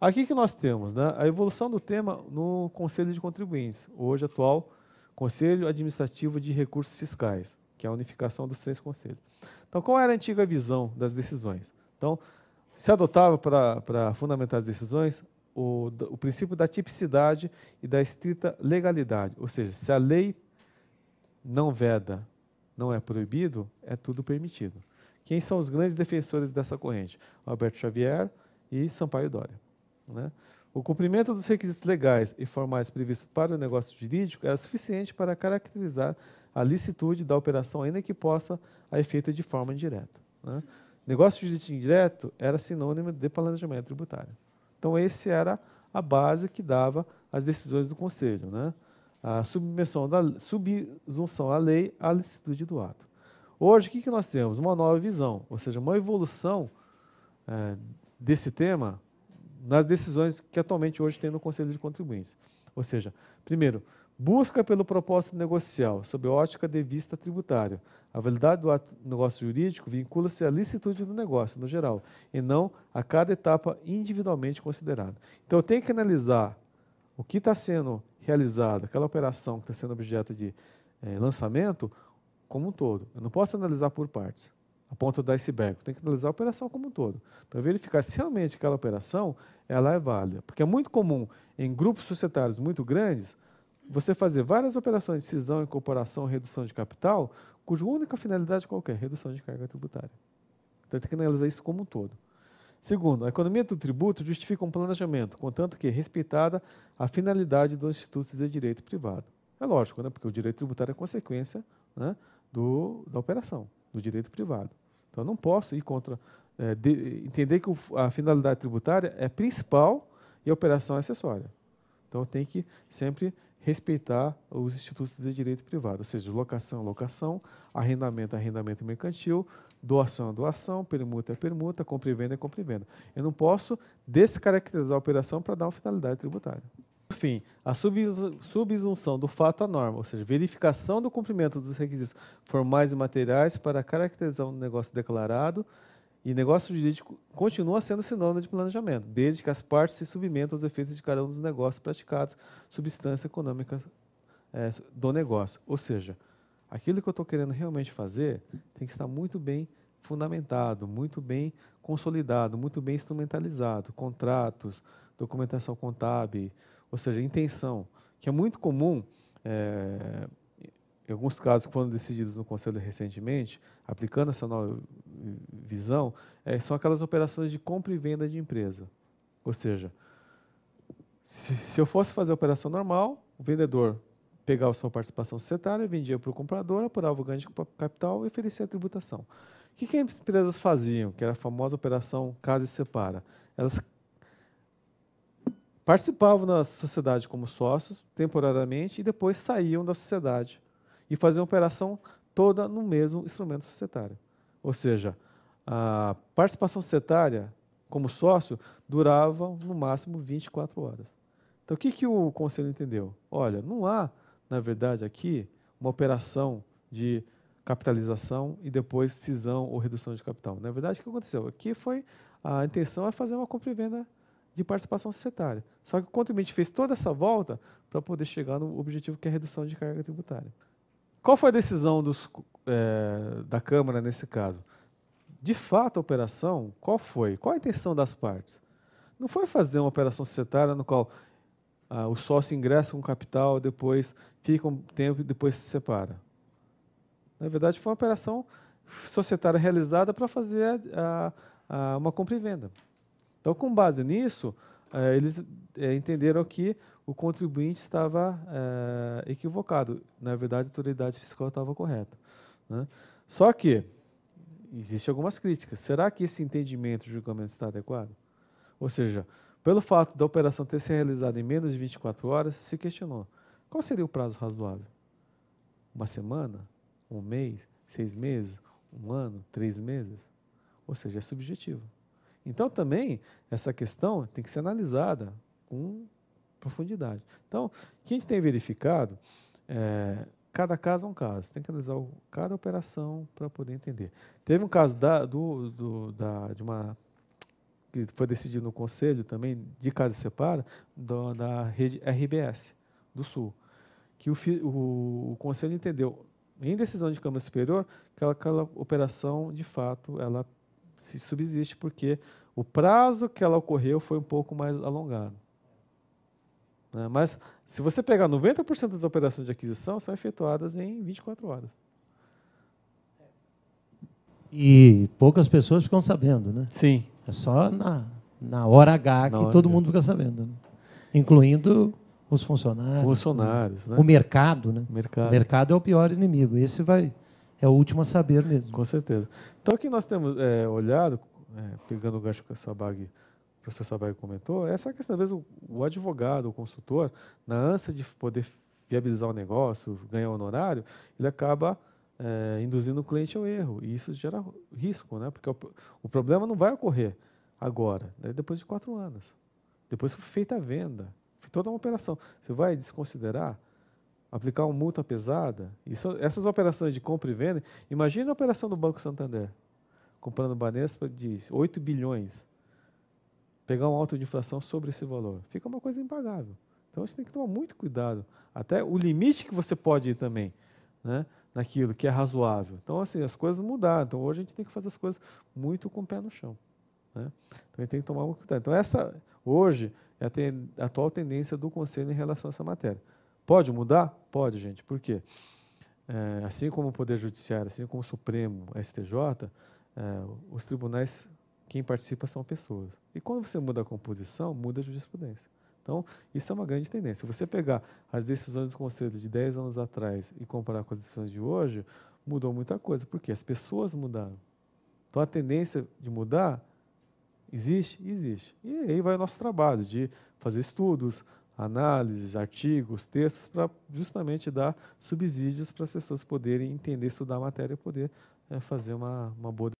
Aqui que nós temos né, a evolução do tema no Conselho de Contribuintes, hoje atual Conselho Administrativo de Recursos Fiscais, que é a unificação dos três conselhos. Então, qual era a antiga visão das decisões? Então, se adotava para fundamentar as decisões o, o princípio da tipicidade e da estrita legalidade, ou seja, se a lei não veda, não é proibido, é tudo permitido. Quem são os grandes defensores dessa corrente? Alberto Xavier e Sampaio Dória. Né? O cumprimento dos requisitos legais e formais previstos para o negócio jurídico era suficiente para caracterizar a licitude da operação, ainda que possa a efeito de forma indireta. Né? Negócio jurídico indireto era sinônimo de planejamento tributário. Então, esse era a base que dava as decisões do Conselho, né? a submissão, da, à lei à licitude do ato. Hoje, o que, que nós temos? Uma nova visão, ou seja, uma evolução é, desse tema nas decisões que atualmente hoje tem no Conselho de Contribuintes. Ou seja, primeiro, busca pelo propósito negocial, sob ótica de vista tributária. A validade do negócio jurídico vincula-se à licitude do negócio, no geral, e não a cada etapa individualmente considerada. Então, eu tenho que analisar o que está sendo realizado, aquela operação que está sendo objeto de é, lançamento, como um todo. Eu não posso analisar por partes, a ponta do iceberg. Tenho que analisar a operação como um todo, para verificar se realmente aquela operação ela é válida. Porque é muito comum, em grupos societários muito grandes, você fazer várias operações de cisão, incorporação, redução de capital, cuja única finalidade é qualquer, redução de carga tributária. Então tem que analisar isso como um todo. Segundo, a economia do tributo justifica um planejamento, contanto que respeitada a finalidade dos institutos de direito privado. É lógico, né? porque o direito tributário é consequência né, do, da operação, do direito privado. Então, eu não posso ir contra. É, de, entender que a finalidade tributária é principal e a operação é acessória. Então, tenho que sempre respeitar os institutos de direito privado, ou seja, locação locação, arrendamento arrendamento mercantil, doação é doação, permuta é permuta, compra e venda é compra e venda. Eu não posso descaracterizar a operação para dar uma finalidade tributária. Por fim, a subsunção do fato à norma, ou seja, verificação do cumprimento dos requisitos formais e materiais para caracterizar um negócio declarado e negócio jurídico continua sendo sinônimo de planejamento, desde que as partes se submetam aos efeitos de cada um dos negócios praticados, substância econômica é, do negócio. Ou seja, aquilo que eu estou querendo realmente fazer tem que estar muito bem fundamentado, muito bem consolidado, muito bem instrumentalizado, contratos, documentação contábil, ou seja, intenção, que é muito comum é, em alguns casos que foram decididos no Conselho recentemente, aplicando essa nova visão, é, são aquelas operações de compra e venda de empresa. Ou seja, se, se eu fosse fazer a operação normal, o vendedor pegava sua participação societária, vendia para o comprador, apurava o ganho de capital e oferecia a tributação. O que, que as empresas faziam, que era a famosa operação casa e separa? Elas participavam da sociedade como sócios temporariamente e depois saíam da sociedade e fazer uma operação toda no mesmo instrumento societário. Ou seja, a participação societária como sócio durava no máximo 24 horas. Então o que, que o conselho entendeu? Olha, não há, na verdade, aqui uma operação de capitalização e depois cisão ou redução de capital. Na verdade, o que aconteceu? Aqui foi a intenção é fazer uma compra e venda de participação societária. Só que o contribuinte fez toda essa volta para poder chegar no objetivo que é a redução de carga tributária. Qual foi a decisão dos, é, da Câmara nesse caso? De fato, a operação, qual foi? Qual a intenção das partes? Não foi fazer uma operação societária no qual ah, o sócio ingressa com capital, depois fica um tempo e depois se separa. Na verdade, foi uma operação societária realizada para fazer a, a, uma compra e venda. Então, com base nisso, eh, eles eh, entenderam que o contribuinte estava é, equivocado. Na verdade, a autoridade fiscal estava correta. Né? Só que existem algumas críticas. Será que esse entendimento do julgamento está adequado? Ou seja, pelo fato da operação ter sido realizada em menos de 24 horas, se questionou qual seria o prazo razoável? Uma semana? Um mês? Seis meses? Um ano? Três meses? Ou seja, é subjetivo. Então, também, essa questão tem que ser analisada com profundidade. Então, o que a gente tem verificado, é, cada caso é um caso, tem que analisar o, cada operação para poder entender. Teve um caso da, do, do, da, de uma que foi decidido no Conselho também, de casa separa, do, da rede RBS do Sul. Que o, o, o Conselho entendeu, em decisão de Câmara Superior, que aquela, aquela operação, de fato, ela subsiste, porque o prazo que ela ocorreu foi um pouco mais alongado. Né? Mas, se você pegar 90% das operações de aquisição, são efetuadas em 24 horas. E poucas pessoas ficam sabendo, né? Sim. É só na, na hora H na que hora todo H. mundo fica sabendo, né? incluindo os funcionários. Funcionários, né? O mercado, né? Mercado. O mercado é o pior inimigo. Esse vai é o último a saber mesmo. Com certeza. Então aqui nós temos é, olhado, é, pegando o gancho que a Sabag, o professor Sabag comentou, essa questão, às vezes, o, o advogado, o consultor, na ânsia de poder viabilizar o negócio, ganhar honorário, ele acaba é, induzindo o cliente ao erro. E isso gera risco, né? porque o, o problema não vai ocorrer agora, né? depois de quatro anos. Depois que foi feita a venda, toda uma operação. Você vai desconsiderar, aplicar uma multa pesada. Isso, essas operações de compra e venda, imagine a operação do Banco Santander, comprando Banespa de 8 bilhões. Pegar um auto de inflação sobre esse valor. Fica uma coisa impagável. Então você tem que tomar muito cuidado. Até o limite que você pode ir também. Né? naquilo que é razoável. Então, assim, as coisas mudaram. Então, hoje a gente tem que fazer as coisas muito com o pé no chão. Né? Então, a gente tem que tomar muito cuidado. Então, essa, hoje, é a, ten, a atual tendência do Conselho em relação a essa matéria. Pode mudar? Pode, gente. Por quê? É, assim como o Poder Judiciário, assim como o Supremo, STJ, é, os tribunais, quem participa são pessoas. E quando você muda a composição, muda a jurisprudência. Então, isso é uma grande tendência. Se você pegar as decisões do Conselho de 10 anos atrás e comparar com as decisões de hoje, mudou muita coisa. Por quê? As pessoas mudaram. Então, a tendência de mudar existe? Existe. E aí vai o nosso trabalho de fazer estudos, análises, artigos, textos, para justamente dar subsídios para as pessoas poderem entender, estudar a matéria e poder é, fazer uma, uma boa